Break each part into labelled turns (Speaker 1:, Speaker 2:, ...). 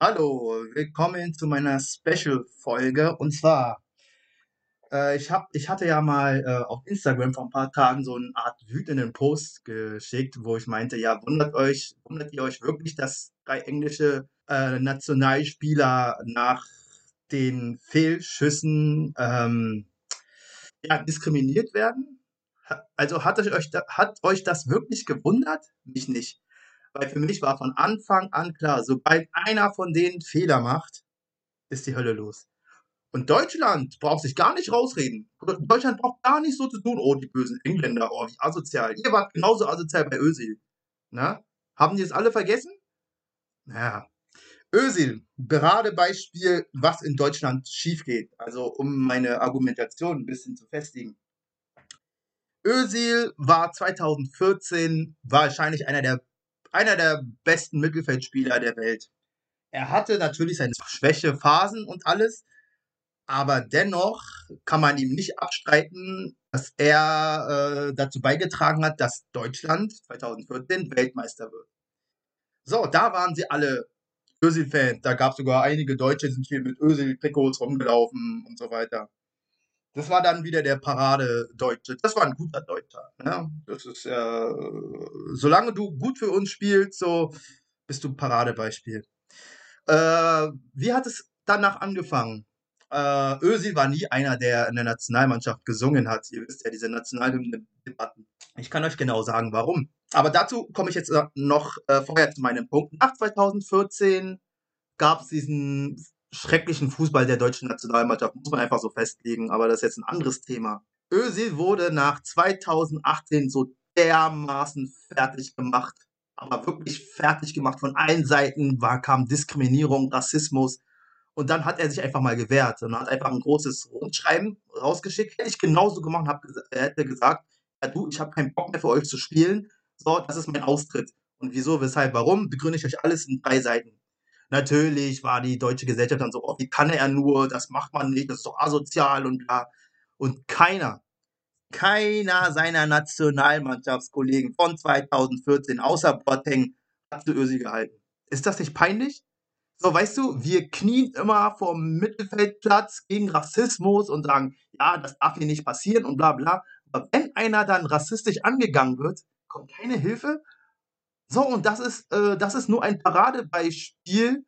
Speaker 1: Hallo, willkommen zu meiner Special-Folge. Und zwar, äh, ich, hab, ich hatte ja mal äh, auf Instagram vor ein paar Tagen so eine Art wütenden Post geschickt, wo ich meinte, ja, wundert euch, wundert ihr euch wirklich, dass drei englische äh, Nationalspieler nach den Fehlschüssen ähm, ja, diskriminiert werden? Also hat euch, hat euch das wirklich gewundert? Mich nicht. Weil für mich war von Anfang an klar, sobald einer von denen Fehler macht, ist die Hölle los. Und Deutschland braucht sich gar nicht rausreden. Deutschland braucht gar nicht so zu tun, oh, die bösen Engländer, oh, wie asozial. Ihr wart genauso asozial bei Özil. Na? Haben die es alle vergessen? Naja. Özil, Paradebeispiel, was in Deutschland schief geht. Also, um meine Argumentation ein bisschen zu festigen. Özil war 2014 wahrscheinlich einer der, einer der besten Mittelfeldspieler der Welt. Er hatte natürlich seine Schwächephasen und alles, aber dennoch kann man ihm nicht abstreiten, dass er äh, dazu beigetragen hat, dass Deutschland 2014 Weltmeister wird. So, da waren sie alle Özil-Fans. Da gab es sogar einige Deutsche, die sind hier mit Özil-Trikots rumgelaufen und so weiter. Das war dann wieder der Parade-Deutsche. Das war ein guter Deutscher. Ne? Das ist, äh, solange du gut für uns spielst, so bist du ein Paradebeispiel. Äh, wie hat es danach angefangen? Äh, Özil war nie einer, der in der Nationalmannschaft gesungen hat. Ihr wisst ja, diese Nationalhymnen-Debatten. Ich kann euch genau sagen, warum. Aber dazu komme ich jetzt äh, noch äh, vorher zu meinem Punkt. Nach 2014 gab es diesen schrecklichen Fußball der deutschen Nationalmannschaft, muss man einfach so festlegen, aber das ist jetzt ein anderes Thema. Özil wurde nach 2018 so dermaßen fertig gemacht, aber wirklich fertig gemacht. Von allen Seiten war, kam Diskriminierung, Rassismus. Und dann hat er sich einfach mal gewehrt und hat einfach ein großes Rundschreiben rausgeschickt. Hätte ich genauso gemacht, hab, er hätte gesagt, ja du, ich habe keinen Bock mehr für euch zu spielen. So, das ist mein Austritt. Und wieso, weshalb, warum, begründe ich euch alles in drei Seiten. Natürlich war die deutsche Gesellschaft dann so, oh, wie kann er nur, das macht man nicht, das ist doch asozial und bla. Und keiner, keiner seiner Nationalmannschaftskollegen von 2014, außer Boateng, hat zu Özil gehalten. Ist das nicht peinlich? So, weißt du, wir knien immer vom Mittelfeldplatz gegen Rassismus und sagen, ja, das darf hier nicht passieren und bla bla. Aber wenn einer dann rassistisch angegangen wird, kommt keine Hilfe. So, und das ist, äh, das ist nur ein Paradebeispiel,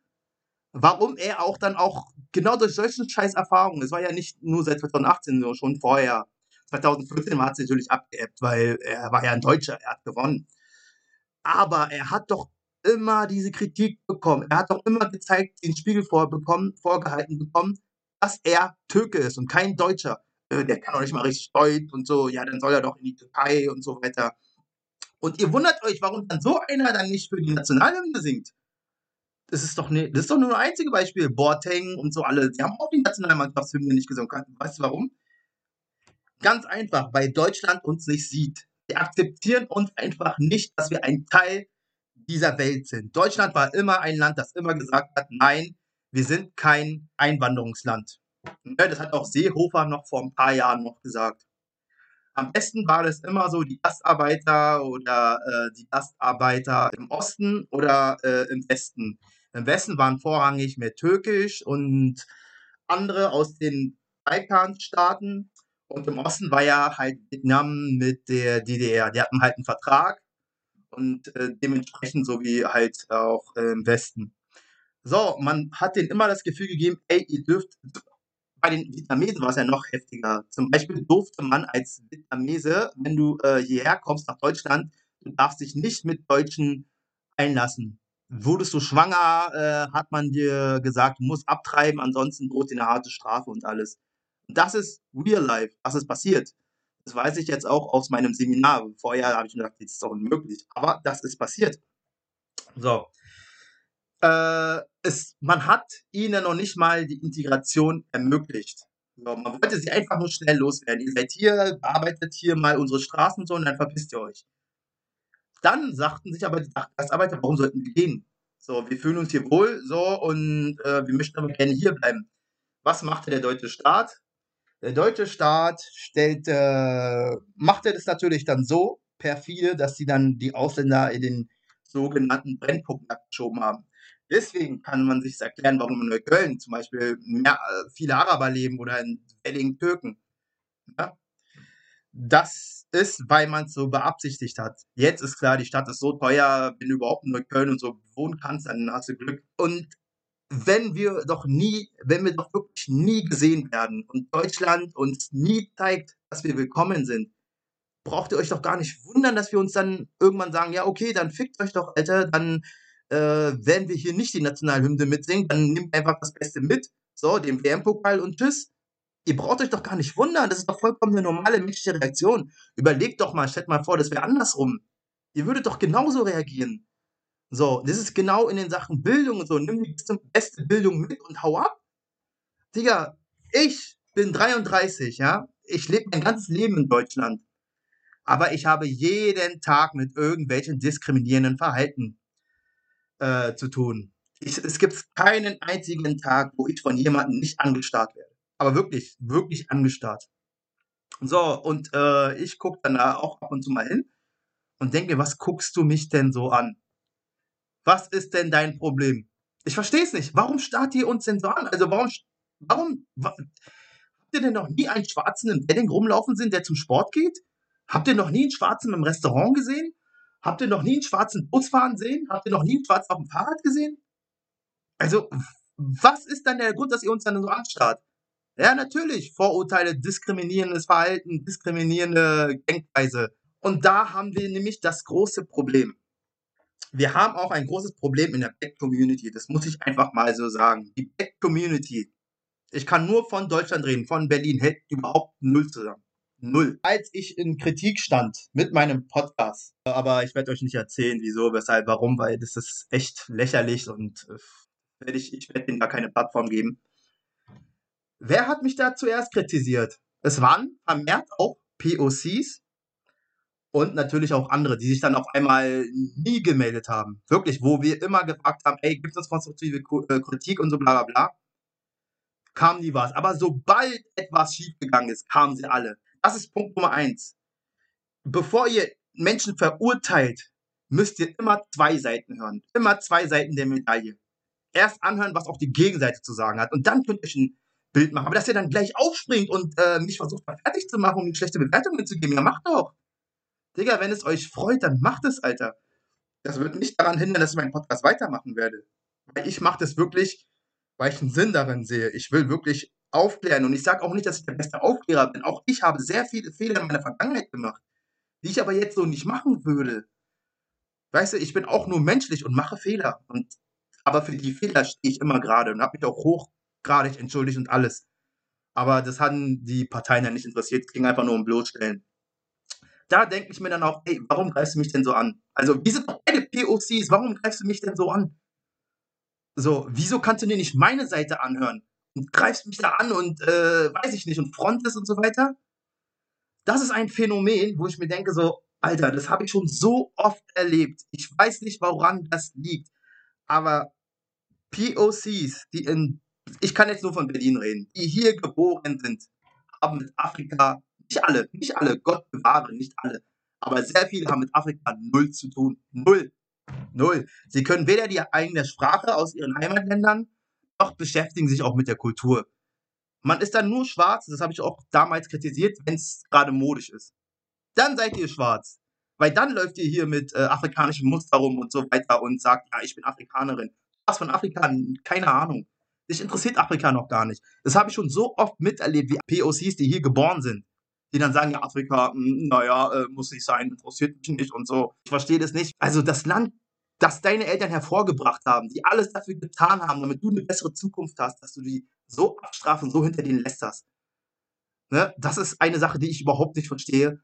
Speaker 1: warum er auch dann auch genau durch solche scheiß Erfahrungen, es war ja nicht nur seit 2018, sondern schon vorher. 2015 hat es natürlich abgeebbt, weil er war ja ein Deutscher, er hat gewonnen. Aber er hat doch immer diese Kritik bekommen. Er hat doch immer gezeigt, den Spiegel vorbekommen, vorgehalten bekommen, dass er Türke ist und kein Deutscher. Äh, der kann doch nicht mal richtig Deutsch und so. Ja, dann soll er doch in die Türkei und so weiter. Und ihr wundert euch, warum dann so einer dann nicht für die Nationalhymne singt. Das ist doch, ne, das ist doch nur ein einziges Beispiel. Boateng und so alle, die haben auch die Nationalmannschaftshymne nicht gesungen. Weißt du warum? Ganz einfach, weil Deutschland uns nicht sieht. Wir akzeptieren uns einfach nicht, dass wir ein Teil dieser Welt sind. Deutschland war immer ein Land, das immer gesagt hat, nein, wir sind kein Einwanderungsland. Ne, Das hat auch Seehofer noch vor ein paar Jahren noch gesagt. Am besten war das immer so die Gastarbeiter oder äh, die Gastarbeiter im Osten oder äh, im Westen. Im Westen waren vorrangig mehr Türkisch und andere aus den Balkanstaaten. Und im Osten war ja halt Vietnam mit der DDR. Die hatten halt einen Vertrag und äh, dementsprechend so wie halt auch äh, im Westen. So, man hat denen immer das Gefühl gegeben, ey, ihr dürft, bei den Vietnamesen war es ja noch heftiger. Zum Beispiel durfte man als Vietnamese, wenn du äh, hierher kommst nach Deutschland, du darfst dich nicht mit Deutschen einlassen. Wurdest du schwanger, äh, hat man dir gesagt, du musst abtreiben, ansonsten droht dir eine harte Strafe und alles. Das ist real life, das ist passiert. Das weiß ich jetzt auch aus meinem Seminar. Vorher habe ich mir gedacht, das ist doch unmöglich. Aber das ist passiert. So. Äh, es, man hat ihnen noch nicht mal die Integration ermöglicht. So, man wollte sie einfach nur schnell loswerden. Ihr seid hier, bearbeitet hier mal unsere Straßen so und dann verpisst ihr euch. Dann sagten sich aber die Gastarbeiter, warum sollten wir gehen? So, wir fühlen uns hier wohl, so, und äh, wir möchten aber gerne hier bleiben. Was machte der deutsche Staat? Der deutsche Staat stellte, äh, machte das natürlich dann so perfide, dass sie dann die Ausländer in den sogenannten Brennpunkt abgeschoben haben. Deswegen kann man sich erklären, warum in Neukölln zum Beispiel mehr, äh, viele Araber leben oder in Wedding Türken. Ja? Das ist, weil man es so beabsichtigt hat. Jetzt ist klar, die Stadt ist so teuer, wenn du überhaupt in Neukölln und so wohnen kannst, dann hast du Glück. Und wenn wir doch nie, wenn wir doch wirklich nie gesehen werden und Deutschland uns nie zeigt, dass wir willkommen sind, braucht ihr euch doch gar nicht wundern, dass wir uns dann irgendwann sagen, ja, okay, dann fickt euch doch, Alter, dann äh, werden wir hier nicht die Nationalhymne mitsingen, dann nehmt einfach das Beste mit, so, den WM-Pokal und tschüss. Ihr braucht euch doch gar nicht wundern, das ist doch vollkommen eine normale menschliche Reaktion. Überlegt doch mal, stellt mal vor, das wäre andersrum. Ihr würdet doch genauso reagieren. So, das ist genau in den Sachen Bildung und so. Nimm die beste Bildung mit und hau ab. Digga, ich bin 33, ja. Ich lebe mein ganzes Leben in Deutschland. Aber ich habe jeden Tag mit irgendwelchen diskriminierenden Verhalten äh, zu tun. Ich, es gibt keinen einzigen Tag, wo ich von jemandem nicht angestarrt werde. Aber wirklich, wirklich angestarrt. So, und äh, ich gucke dann da auch ab und zu mal hin und denke mir, was guckst du mich denn so an? Was ist denn dein Problem? Ich verstehe es nicht. Warum starrt ihr uns denn so an? Also warum, warum, wa habt ihr denn noch nie einen Schwarzen im Wedding rumlaufen sehen, der zum Sport geht? Habt ihr noch nie einen Schwarzen im Restaurant gesehen? Habt ihr noch nie einen schwarzen Bus fahren sehen? Habt ihr noch nie einen Schwarzen auf dem Fahrrad gesehen? Also, was ist dann der Grund, dass ihr uns dann so anstarrt? Ja, natürlich, Vorurteile, diskriminierendes Verhalten, diskriminierende Denkweise. Und da haben wir nämlich das große Problem wir haben auch ein großes Problem in der Black Community. Das muss ich einfach mal so sagen. Die Black Community, ich kann nur von Deutschland reden, von Berlin, hält überhaupt null zusammen. Null. Als ich in Kritik stand mit meinem Podcast, aber ich werde euch nicht erzählen, wieso, weshalb, warum, weil das ist echt lächerlich und äh, werde ich, ich werde denen da keine Plattform geben. Wer hat mich da zuerst kritisiert? Es waren vermehrt auch POCs, und natürlich auch andere, die sich dann auf einmal nie gemeldet haben. Wirklich, wo wir immer gefragt haben, ey, gibt es konstruktive äh, Kritik und so bla bla bla, kam nie was. Aber sobald etwas schiefgegangen ist, kamen sie alle. Das ist Punkt Nummer eins. Bevor ihr Menschen verurteilt, müsst ihr immer zwei Seiten hören. Immer zwei Seiten der Medaille. Erst anhören, was auch die Gegenseite zu sagen hat. Und dann könnt ihr euch ein Bild machen. Aber dass ihr dann gleich aufspringt und äh, mich versucht, fertig zu machen, um schlechte Bewertung mitzugeben, ja, macht doch. Digga, wenn es euch freut, dann macht es, Alter. Das wird nicht daran hindern, dass ich meinen Podcast weitermachen werde. Weil ich mache das wirklich, weil ich einen Sinn darin sehe. Ich will wirklich aufklären. Und ich sage auch nicht, dass ich der beste Aufklärer bin. Auch ich habe sehr viele Fehler in meiner Vergangenheit gemacht, die ich aber jetzt so nicht machen würde. Weißt du, ich bin auch nur menschlich und mache Fehler. Und, aber für die Fehler stehe ich immer gerade und habe mich auch hochgradig entschuldigt und alles. Aber das hatten die Parteien ja nicht interessiert. Es ging einfach nur um Bloßstellen da denke ich mir dann auch, ey, warum greifst du mich denn so an? Also, wir sind doch beide POCs, warum greifst du mich denn so an? So, wieso kannst du dir nicht meine Seite anhören? Und greifst mich da an und, äh, weiß ich nicht, und frontest und so weiter? Das ist ein Phänomen, wo ich mir denke, so, Alter, das habe ich schon so oft erlebt. Ich weiß nicht, woran das liegt. Aber POCs, die in, ich kann jetzt nur von Berlin reden, die hier geboren sind, haben mit Afrika nicht alle, nicht alle, Gott bewahre, nicht alle. Aber sehr viele haben mit Afrika null zu tun. Null. Null. Sie können weder die eigene Sprache aus ihren Heimatländern, noch beschäftigen sich auch mit der Kultur. Man ist dann nur schwarz, das habe ich auch damals kritisiert, wenn es gerade modisch ist. Dann seid ihr schwarz. Weil dann läuft ihr hier mit äh, afrikanischem Muster rum und so weiter und sagt, ja, ich bin Afrikanerin. Was von Afrika? Keine Ahnung. Dich interessiert Afrika noch gar nicht. Das habe ich schon so oft miterlebt, wie POCs, die hier geboren sind die dann sagen, ja, Afrika, hm, naja, äh, muss nicht sein, interessiert mich nicht und so. Ich verstehe das nicht. Also das Land, das deine Eltern hervorgebracht haben, die alles dafür getan haben, damit du eine bessere Zukunft hast, dass du die so abstrafen, so hinter denen lästerst. Ne? Das ist eine Sache, die ich überhaupt nicht verstehe.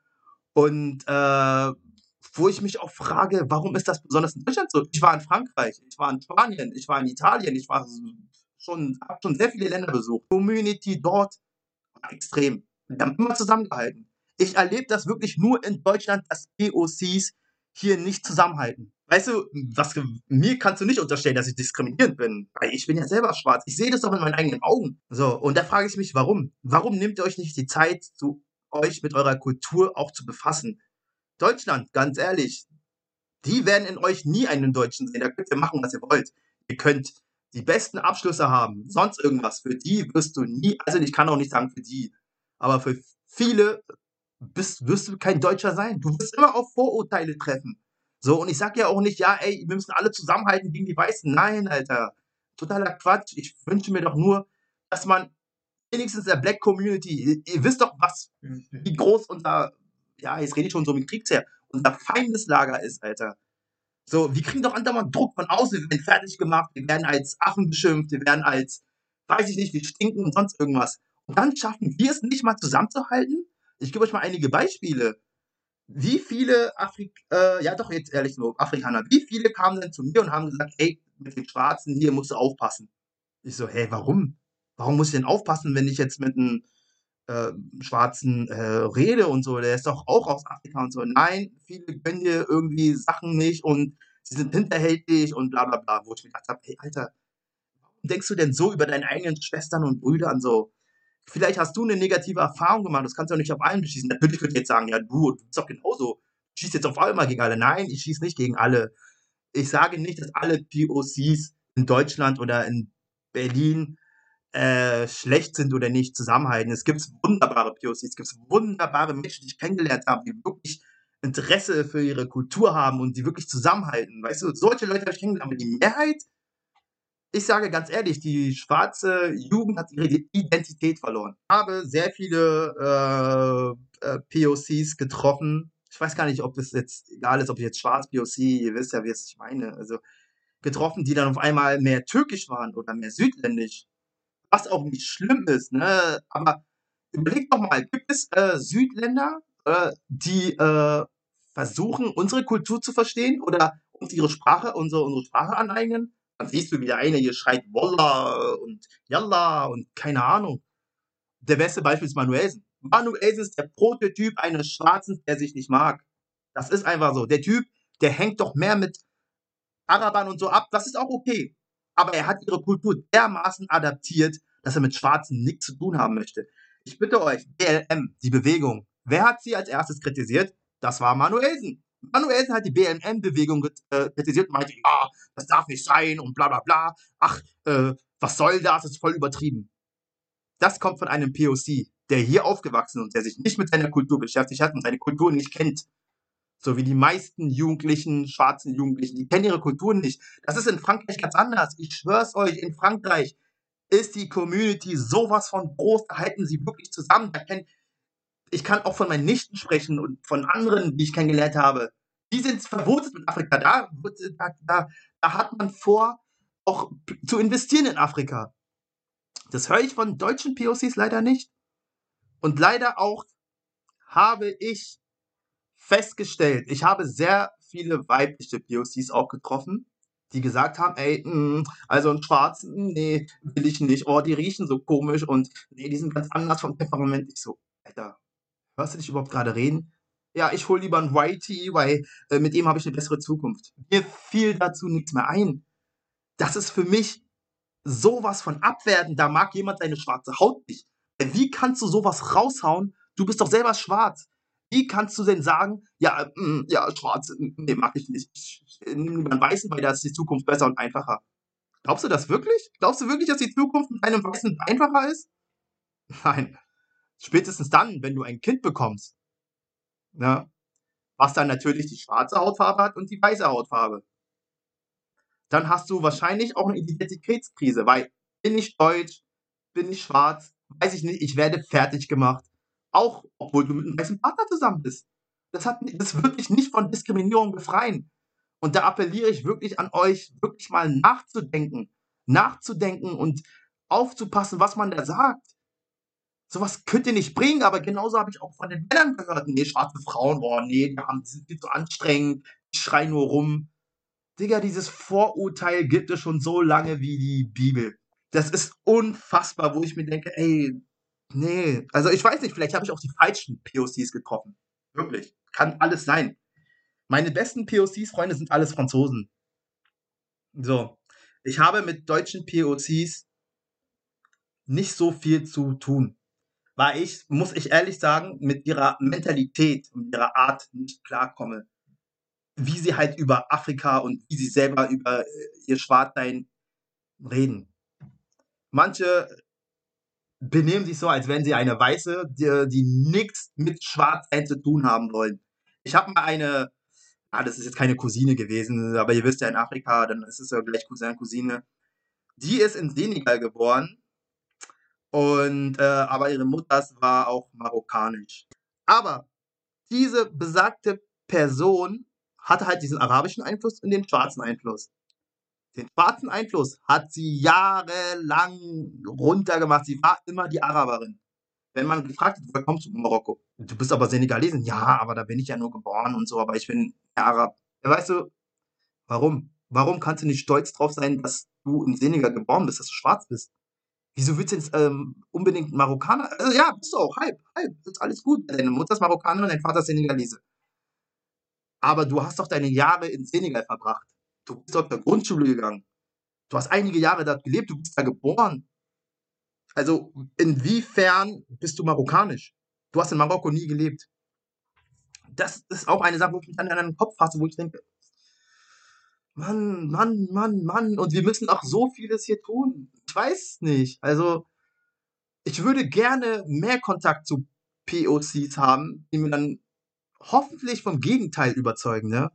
Speaker 1: Und äh, wo ich mich auch frage, warum ist das besonders in Deutschland so? Ich war in Frankreich, ich war in Spanien, ich war in Italien, ich war schon, habe schon sehr viele Länder besucht. Community dort war extrem. Wir haben immer zusammengehalten. Ich erlebe das wirklich nur in Deutschland, dass POCs hier nicht zusammenhalten. Weißt du, was, mir kannst du nicht unterstellen, dass ich diskriminierend bin, weil ich bin ja selber schwarz. Ich sehe das doch in meinen eigenen Augen. So, und da frage ich mich, warum? Warum nehmt ihr euch nicht die Zeit, zu euch mit eurer Kultur auch zu befassen? Deutschland, ganz ehrlich, die werden in euch nie einen Deutschen sehen. Da könnt ihr machen, was ihr wollt. Ihr könnt die besten Abschlüsse haben, sonst irgendwas. Für die wirst du nie, also ich kann auch nicht sagen für die, aber für viele bist, wirst du kein Deutscher sein. Du wirst immer auf Vorurteile treffen. So, und ich sag ja auch nicht, ja, ey, wir müssen alle zusammenhalten gegen die Weißen. Nein, Alter. Totaler Quatsch. Ich wünsche mir doch nur, dass man wenigstens der Black Community, ihr, ihr wisst doch, was, wie groß unser, ja, jetzt rede ich schon so mit Kriegsherr, unser Feindeslager ist, Alter. So, wir kriegen doch andauernd Druck von außen, wir werden fertig gemacht, wir werden als Affen beschimpft, wir werden als, weiß ich nicht, wir stinken und sonst irgendwas. Und dann schaffen wir es nicht mal zusammenzuhalten? Ich gebe euch mal einige Beispiele. Wie viele Afrik äh, ja doch jetzt ehrlich nur Afrikaner, wie viele kamen denn zu mir und haben gesagt, ey, mit den Schwarzen hier musst du aufpassen. Ich so, hey, warum? Warum muss ich denn aufpassen, wenn ich jetzt mit einem äh, Schwarzen äh, rede und so? Der ist doch auch aus Afrika und so. Nein, viele gönnen dir irgendwie Sachen nicht und sie sind hinterhältig und bla bla bla. Wo ich mir gedacht habe, hey, Alter, warum denkst du denn so über deine eigenen Schwestern und Brüder so? Vielleicht hast du eine negative Erfahrung gemacht, das kannst du ja nicht auf allen beschießen. Natürlich könnt ihr jetzt sagen, ja, du, du bist doch genauso. Du schießt jetzt auf einmal gegen alle. Nein, ich schieße nicht gegen alle. Ich sage nicht, dass alle POCs in Deutschland oder in Berlin äh, schlecht sind oder nicht zusammenhalten. Es gibt wunderbare POCs, es gibt wunderbare Menschen, die ich kennengelernt habe, die wirklich Interesse für ihre Kultur haben und die wirklich zusammenhalten. Weißt du, solche Leute habe ich kennengelernt, aber die Mehrheit ich sage ganz ehrlich, die schwarze Jugend hat ihre Identität verloren. Ich habe sehr viele äh, äh, POCs getroffen. Ich weiß gar nicht, ob es jetzt egal ist, ob ich jetzt schwarz POC, ihr wisst ja, wie es ich meine. Also getroffen, die dann auf einmal mehr türkisch waren oder mehr südländisch. Was auch nicht schlimm ist, ne? Aber überleg doch mal, gibt es äh, Südländer, äh, die äh, versuchen, unsere Kultur zu verstehen oder uns ihre Sprache, unsere, unsere Sprache aneignen? Dann siehst du, wie der eine hier schreit Wallah und Yalla und keine Ahnung. Der beste Beispiel ist Manuelsen. Manuelsen ist der Prototyp eines Schwarzen, der sich nicht mag. Das ist einfach so. Der Typ, der hängt doch mehr mit Arabern und so ab. Das ist auch okay. Aber er hat ihre Kultur dermaßen adaptiert, dass er mit Schwarzen nichts zu tun haben möchte. Ich bitte euch, BLM, die Bewegung. Wer hat sie als erstes kritisiert? Das war Manuelsen. Manuelsen hat die BLM-Bewegung äh, kritisiert und meinte, ja, das darf nicht sein und bla bla bla. Ach, äh, was soll das? Das ist voll übertrieben. Das kommt von einem POC, der hier aufgewachsen ist und der sich nicht mit seiner Kultur beschäftigt hat und seine Kultur nicht kennt. So wie die meisten Jugendlichen, schwarzen Jugendlichen, die kennen ihre Kultur nicht. Das ist in Frankreich ganz anders. Ich schwör's euch, in Frankreich ist die Community sowas von groß, da halten sie wirklich zusammen. Da kennt, ich kann auch von meinen Nichten sprechen und von anderen, die ich kennengelernt habe. Die sind verwurzelt mit Afrika. Da, da, da, hat man vor, auch zu investieren in Afrika. Das höre ich von deutschen POCs leider nicht. Und leider auch habe ich festgestellt, ich habe sehr viele weibliche POCs auch getroffen, die gesagt haben, ey, mh, mm, also einen Schwarzen, nee, will ich nicht. Oh, die riechen so komisch und nee, die sind ganz anders vom Temperament. Ich so, Alter, Hörst du dich überhaupt gerade reden? Ja, ich hole lieber einen Whitey, weil äh, mit ihm habe ich eine bessere Zukunft. Mir fiel dazu nichts mehr ein. Das ist für mich sowas von abwerten. Da mag jemand deine schwarze Haut nicht. Wie kannst du sowas raushauen? Du bist doch selber schwarz. Wie kannst du denn sagen, ja, mh, mm, ja, schwarz, mm, nee, mag ich nicht. Ich, ich nehme lieber einen weißen, weil da ist die Zukunft besser und einfacher. Glaubst du das wirklich? Glaubst du wirklich, dass die Zukunft mit einem weißen einfacher ist? Nein. Spätestens dann, wenn du ein Kind bekommst, ne, was dann natürlich die schwarze Hautfarbe hat und die weiße Hautfarbe, dann hast du wahrscheinlich auch eine Identitätskrise, weil bin ich deutsch, bin ich schwarz, weiß ich nicht, ich werde fertig gemacht. Auch obwohl du mit einem weißen Partner zusammen bist. Das, hat, das wird dich nicht von Diskriminierung befreien. Und da appelliere ich wirklich an euch, wirklich mal nachzudenken, nachzudenken und aufzupassen, was man da sagt sowas könnt ihr nicht bringen, aber genauso habe ich auch von den Männern gehört, nee, schwarze Frauen, boah, nee, die, haben, die sind viel zu anstrengend, die schreien nur rum. Digga, dieses Vorurteil gibt es schon so lange wie die Bibel. Das ist unfassbar, wo ich mir denke, ey, nee, also ich weiß nicht, vielleicht habe ich auch die falschen POCs getroffen. Wirklich. Kann alles sein. Meine besten POCs-Freunde sind alles Franzosen. So. Ich habe mit deutschen POCs nicht so viel zu tun. Weil ich, muss ich ehrlich sagen, mit ihrer Mentalität und ihrer Art nicht klarkomme. Wie sie halt über Afrika und wie sie selber über äh, ihr Schwarzsein reden. Manche benehmen sich so, als wären sie eine Weiße, die, die nichts mit Schwarzsein zu tun haben wollen. Ich habe mal eine, ah, das ist jetzt keine Cousine gewesen, aber ihr wisst ja in Afrika, dann ist es ja gleich Cousin, Cousine. Die ist in Senegal geboren und äh, aber ihre Mutter war auch marokkanisch. Aber diese besagte Person hatte halt diesen arabischen Einfluss und den schwarzen Einfluss. Den schwarzen Einfluss hat sie jahrelang runtergemacht. Sie war immer die Araberin. Wenn man gefragt hat, woher kommst du von Marokko? Du bist aber Senegalesin. Ja, aber da bin ich ja nur geboren und so, aber ich bin Arab. Ja, weißt du, warum? Warum kannst du nicht stolz drauf sein, dass du in Senegal geboren bist, dass du schwarz bist? Wieso willst du jetzt ähm, unbedingt Marokkaner? Also, ja, bist du auch, halb, halb, ist alles gut. Deine Mutter ist Marokkaner und dein Vater ist Senegalese. Aber du hast doch deine Jahre in Senegal verbracht. Du bist dort zur Grundschule gegangen. Du hast einige Jahre dort gelebt, du bist da geboren. Also, inwiefern bist du marokkanisch? Du hast in Marokko nie gelebt. Das ist auch eine Sache, wo ich mich an den Kopf fasse, wo ich denke, Mann, Mann, Mann, Mann, und wir müssen auch so vieles hier tun. Weiß nicht. Also, ich würde gerne mehr Kontakt zu POCs haben, die mir dann hoffentlich vom Gegenteil überzeugen, ne?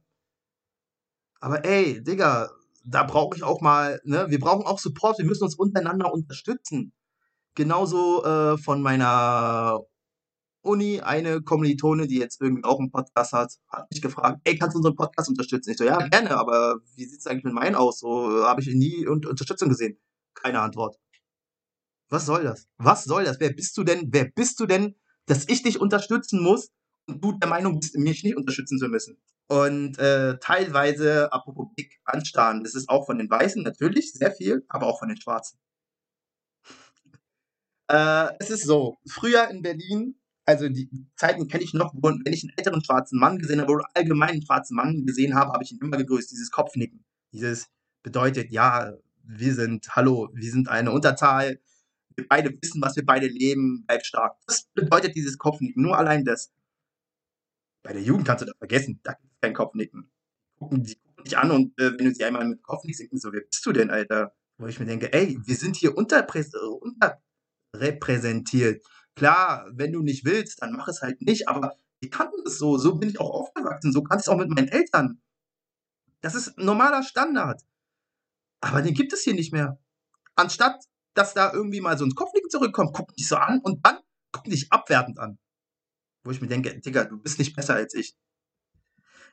Speaker 1: Aber ey, Digga, da brauche ich auch mal, ne? Wir brauchen auch Support, wir müssen uns untereinander unterstützen. Genauso äh, von meiner Uni eine Kommilitone, die jetzt irgendwie auch einen Podcast hat, hat mich gefragt, ey, kannst du unseren Podcast unterstützen? Ich so, ja, gerne, aber wie sieht es eigentlich mit meinen aus? So habe ich nie Unterstützung gesehen. Keine Antwort. Was soll das? Was soll das? Wer bist du denn? Wer bist du denn, dass ich dich unterstützen muss und du der Meinung bist, mich nicht unterstützen zu müssen? Und äh, teilweise, apropos Big Anstarren, das ist auch von den Weißen natürlich sehr viel, aber auch von den Schwarzen. Äh, es ist so, früher in Berlin, also die Zeiten kenne ich noch, wo, wenn ich einen älteren schwarzen Mann gesehen habe oder allgemein einen schwarzen Mann gesehen habe, habe ich ihn immer gegrüßt, dieses Kopfnicken. Dieses bedeutet, ja, wir sind, hallo, wir sind eine Unterzahl, wir beide wissen, was wir beide leben, bleib stark. Das bedeutet dieses Kopfnicken, nur allein das. Bei der Jugend kannst du das vergessen, da gibt es kein Kopfnicken. Die gucken dich an und äh, wenn du sie einmal mit Kopf nickst, so, wer bist du denn, Alter? Wo ich mir denke, ey, wir sind hier unterprä- unter repräsentiert. Klar, wenn du nicht willst, dann mach es halt nicht, aber wir kannten es so, so bin ich auch aufgewachsen, so kann ich es auch mit meinen Eltern. Das ist normaler Standard. Aber den gibt es hier nicht mehr. Anstatt, dass da irgendwie mal so ein Kopfnicken zurückkommt, guck dich so an und dann guck dich abwertend an. Wo ich mir denke, Digga, du bist nicht besser als ich.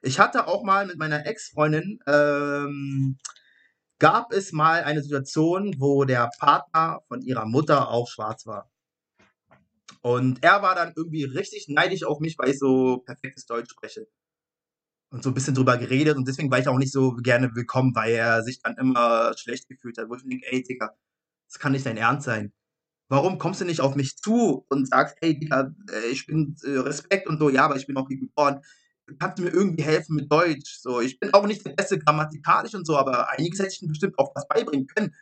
Speaker 1: Ich hatte auch mal mit meiner Ex-Freundin ähm, gab es mal eine Situation, wo der Partner von ihrer Mutter auch schwarz war. Und er war dann irgendwie richtig neidisch auf mich, weil ich so perfektes Deutsch spreche. Und so ein bisschen drüber geredet und deswegen war ich auch nicht so gerne willkommen, weil er sich dann immer schlecht gefühlt hat. Wo ich mir denke, ey, Digga, das kann nicht dein Ernst sein. Warum kommst du nicht auf mich zu und sagst, ey, Digga, äh, ich bin äh, Respekt und so, ja, aber ich bin auch hier geboren kannst du mir irgendwie helfen mit Deutsch? So, ich bin auch nicht der beste grammatikalisch und so, aber einiges hätte ich mir bestimmt auch was beibringen können.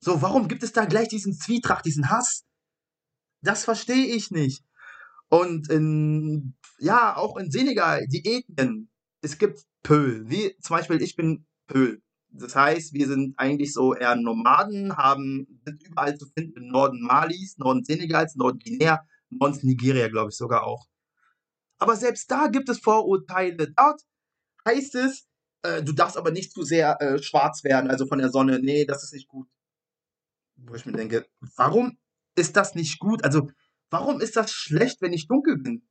Speaker 1: So, warum gibt es da gleich diesen Zwietracht, diesen Hass? Das verstehe ich nicht. Und in, ja, auch in Senegal, die Ethnien. Es gibt Pöhl. Wie zum Beispiel, ich bin Pöhl. Das heißt, wir sind eigentlich so eher Nomaden, haben, sind überall zu finden im Norden Malis, Norden Senegals, Norden Guinea, Norden Nigeria, glaube ich sogar auch. Aber selbst da gibt es Vorurteile. Dort heißt es, äh, du darfst aber nicht zu sehr äh, schwarz werden, also von der Sonne. Nee, das ist nicht gut. Wo ich mir denke, warum ist das nicht gut? Also, warum ist das schlecht, wenn ich dunkel bin?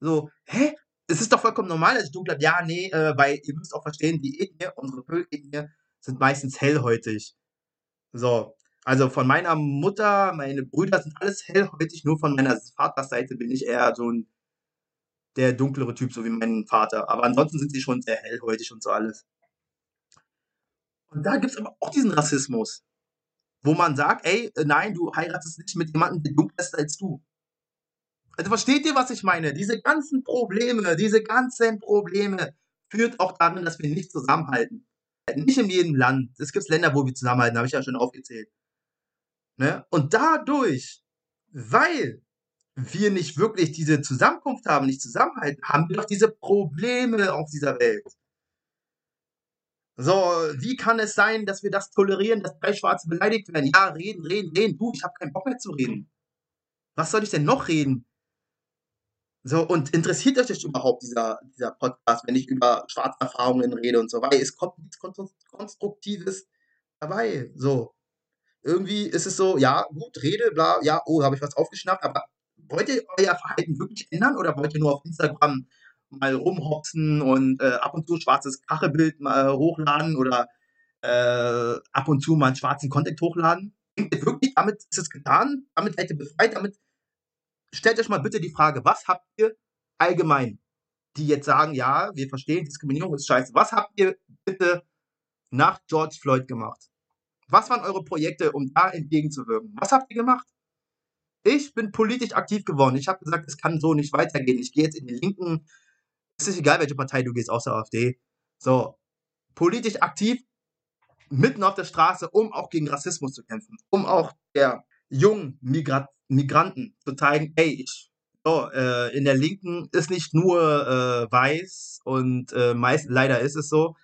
Speaker 1: So, hä? Es ist doch vollkommen normal, dass ich dunkel bin. Ja, nee, äh, weil ihr müsst auch verstehen, die Ethnie, unsere Pöl-Ethnie, sind meistens hellhäutig. So, also von meiner Mutter, meine Brüder sind alles hellhäutig, nur von meiner Vaterseite bin ich eher so ein der dunklere Typ, so wie mein Vater. Aber ansonsten sind sie schon sehr hellhäutig und so alles. Und da gibt es aber auch diesen Rassismus, wo man sagt, ey, äh, nein, du heiratest nicht mit jemandem, der dunkler ist als du. Also versteht ihr, was ich meine? Diese ganzen Probleme, diese ganzen Probleme führt auch darin, dass wir nicht zusammenhalten. Nicht in jedem Land. Es gibt Länder, wo wir zusammenhalten, habe ich ja schon aufgezählt. Ne? Und dadurch, weil wir nicht wirklich diese Zusammenkunft haben, nicht zusammenhalten, haben wir doch diese Probleme auf dieser Welt. So, wie kann es sein, dass wir das tolerieren, dass drei Schwarze beleidigt werden? Ja, reden, reden, reden. Du, ich habe keinen Bock mehr zu reden. Was soll ich denn noch reden? So, und interessiert euch das überhaupt, dieser, dieser Podcast, wenn ich über schwarze Erfahrungen rede und so, weil es kommt nichts Konstruktives dabei. So. Irgendwie ist es so, ja, gut, rede, bla, ja, oh, habe ich was aufgeschnappt, aber wollt ihr euer Verhalten wirklich ändern oder wollt ihr nur auf Instagram mal rumhopsen und äh, ab und zu schwarzes Kachebild mal hochladen oder äh, ab und zu mal einen schwarzen Content hochladen? Denkt ihr wirklich, damit ist es getan? Damit seid ihr befreit? Damit stellt euch mal bitte die Frage, was habt ihr allgemein, die jetzt sagen, ja, wir verstehen, Diskriminierung ist scheiße. Was habt ihr bitte nach George Floyd gemacht? Was waren eure Projekte, um da entgegenzuwirken? Was habt ihr gemacht? Ich bin politisch aktiv geworden. Ich habe gesagt, es kann so nicht weitergehen. Ich gehe jetzt in die Linken. Es ist egal, welche Partei du gehst, außer AfD. So, politisch aktiv, mitten auf der Straße, um auch gegen Rassismus zu kämpfen, um auch der jungen Migrat Migranten zu zeigen, ey, ich, so, äh, in der Linken ist nicht nur äh, weiß und äh, meist, leider ist es so,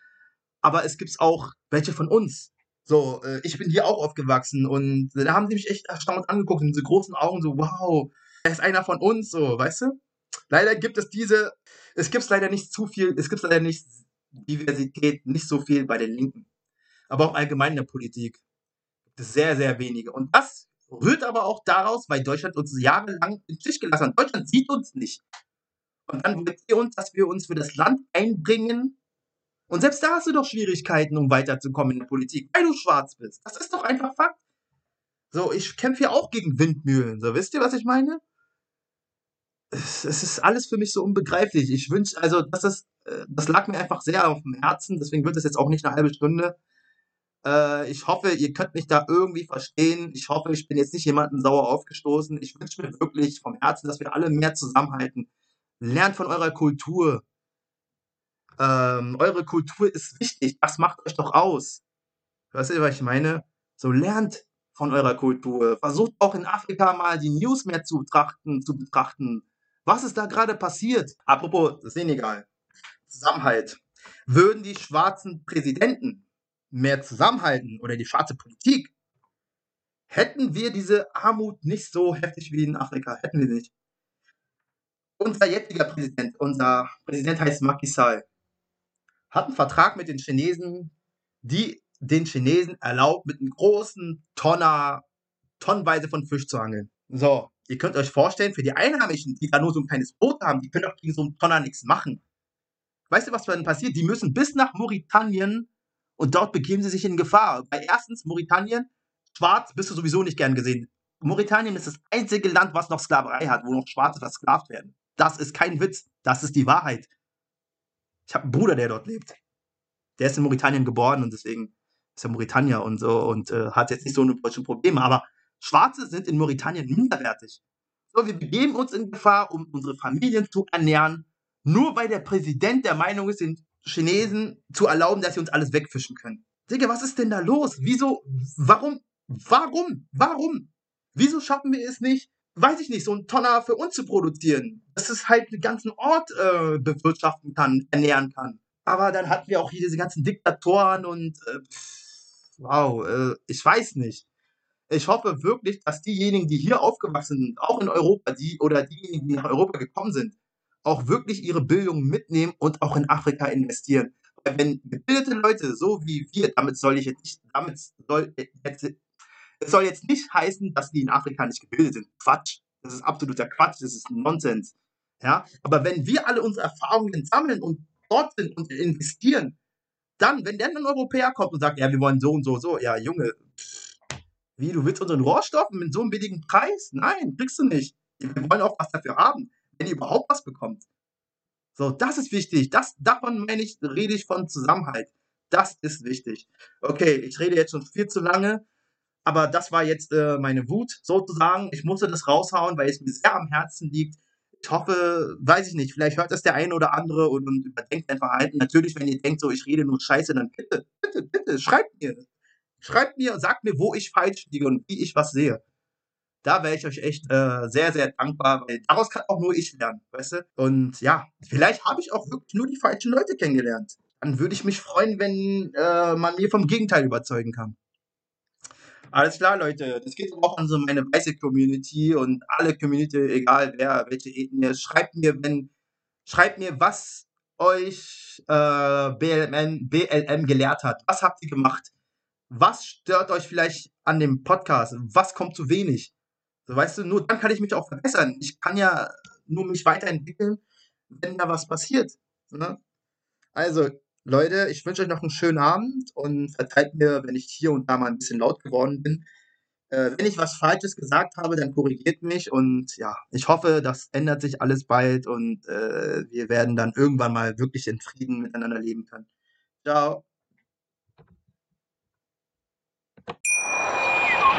Speaker 1: aber es gibt auch welche von uns, so, äh, ich bin hier auch aufgewachsen und da haben sie mich echt erstaunt angeguckt und diese großen Augen so, wow, er ist einer von uns, so, weißt du? Leider gibt es diese, es gibt leider nicht zu viel, es gibt leider nicht Diversität, nicht so viel bei den Linken. Aber auch allgemein in der Politik gibt es sehr, sehr wenige. Und das rührt aber auch daraus, weil Deutschland uns jahrelang im Stich gelassen hat. Deutschland sieht uns nicht. Und dann wollt ihr uns, dass wir uns für das Land einbringen, und selbst da hast du doch Schwierigkeiten, um weiterzukommen in der Politik, weil du schwarz bist. Das ist doch einfach Fakt. So, ich kämpfe ja auch gegen Windmühlen. So, wisst ihr, was ich meine? Es, ist alles für mich so unbegreiflich. Ich wünsche, also, das ist, äh, das lag mir einfach sehr auf dem Herzen. Deswegen wird es jetzt auch nicht eine halbe Stunde. Äh, ich hoffe, ihr könnt mich da irgendwie verstehen. Ich hoffe, ich bin jetzt nicht jemandem sauer aufgestoßen. Ich wünsche mir wirklich vom Herzen, dass wir alle mehr zusammenhalten. Lernt von eurer Kultur ähm, eure Kultur ist wichtig, das macht euch doch aus. Weißt du, was ich meine? So lernt von eurer Kultur. Versucht auch in Afrika mal die News mehr zu betrachten, zu betrachten. Was ist da gerade passiert? Apropos Senegal. Zusammenhalt. Würden die schwarzen Präsidenten mehr zusammenhalten oder die schwarze Politik, hätten wir diese Armut nicht so heftig wie in Afrika. Hätten wir nicht. Unser jetziger Präsident, unser Präsident heißt Macky Sall hat einen Vertrag mit den Chinesen, die den Chinesen erlaubt, mit einem großen Tonner, tonnenweise von Fisch zu angeln. So, ihr könnt euch vorstellen, für die Einheimischen, die da nur so ein kleines Boot haben, die können auch gegen so einen Tonner nichts machen. Weißt du, was dann passiert? Die müssen bis nach Mauritanien und dort begeben sie sich in Gefahr. Weil erstens, Mauritanien, schwarz bist du sowieso nicht gern gesehen. Mauritanien ist das einzige Land, was noch Sklaverei hat, wo noch Schwarze versklavt werden. Das ist kein Witz, das ist die Wahrheit. Ich habe einen Bruder, der dort lebt. Der ist in Mauritanien geboren und deswegen ist er Mauritanier und so und äh, hat jetzt nicht so eine deutsche Probleme. Aber Schwarze sind in Mauritanien minderwertig. So, wir begeben uns in Gefahr, um unsere Familien zu ernähren, nur weil der Präsident der Meinung ist, den Chinesen zu erlauben, dass sie uns alles wegfischen können. Digga, was ist denn da los? Wieso? Warum? Warum? Warum? Wieso schaffen wir es nicht, weiß ich nicht, so ein Tonner für uns zu produzieren. Dass es halt den ganzen Ort äh, bewirtschaften kann, ernähren kann. Aber dann hatten wir auch hier diese ganzen Diktatoren und äh, wow, äh, ich weiß nicht. Ich hoffe wirklich, dass diejenigen, die hier aufgewachsen sind, auch in Europa, die oder diejenigen, die nach Europa gekommen sind, auch wirklich ihre Bildung mitnehmen und auch in Afrika investieren. Weil wenn gebildete Leute, so wie wir, damit soll ich jetzt nicht, damit soll jetzt es soll jetzt nicht heißen, dass die in Afrika nicht gebildet sind. Quatsch. Das ist absoluter Quatsch. Das ist Nonsens. Ja? Aber wenn wir alle unsere Erfahrungen sammeln und dort sind und investieren, dann, wenn dann ein Europäer kommt und sagt, ja, wir wollen so und so, so, ja, Junge, wie, du willst unseren Rohstoff mit so einem billigen Preis? Nein, kriegst du nicht. Wir wollen auch was dafür haben, wenn ihr überhaupt was bekommt. So, das ist wichtig. Das, davon meine ich, rede ich von Zusammenhalt. Das ist wichtig. Okay, ich rede jetzt schon viel zu lange. Aber das war jetzt äh, meine Wut sozusagen. Ich musste das raushauen, weil es mir sehr am Herzen liegt. ich hoffe, weiß ich nicht, vielleicht hört das der eine oder andere und, und überdenkt dein Verhalten. Natürlich, wenn ihr denkt, so ich rede nur Scheiße, dann bitte, bitte, bitte, schreibt mir. Schreibt mir und sagt mir, wo ich falsch liege und wie ich was sehe. Da wäre ich euch echt äh, sehr, sehr dankbar, weil daraus kann auch nur ich lernen, weißt du? Und ja, vielleicht habe ich auch wirklich nur die falschen Leute kennengelernt. Dann würde ich mich freuen, wenn äh, man mir vom Gegenteil überzeugen kann. Alles klar, Leute. Das geht auch an so meine weiße Community und alle Community, egal wer, welche Ethnie. Schreibt mir, wenn, schreibt mir, was euch äh, BLM, BLM gelehrt hat. Was habt ihr gemacht? Was stört euch vielleicht an dem Podcast? Was kommt zu wenig? So, weißt du, nur dann kann ich mich auch verbessern. Ich kann ja nur mich weiterentwickeln, wenn da was passiert. Ne? Also, Leute, ich wünsche euch noch einen schönen Abend und verzeiht mir, wenn ich hier und da mal ein bisschen laut geworden bin. Äh, wenn ich was Falsches gesagt habe, dann korrigiert mich und ja, ich hoffe, das ändert sich alles bald und äh, wir werden dann irgendwann mal wirklich in Frieden miteinander leben können. Ciao.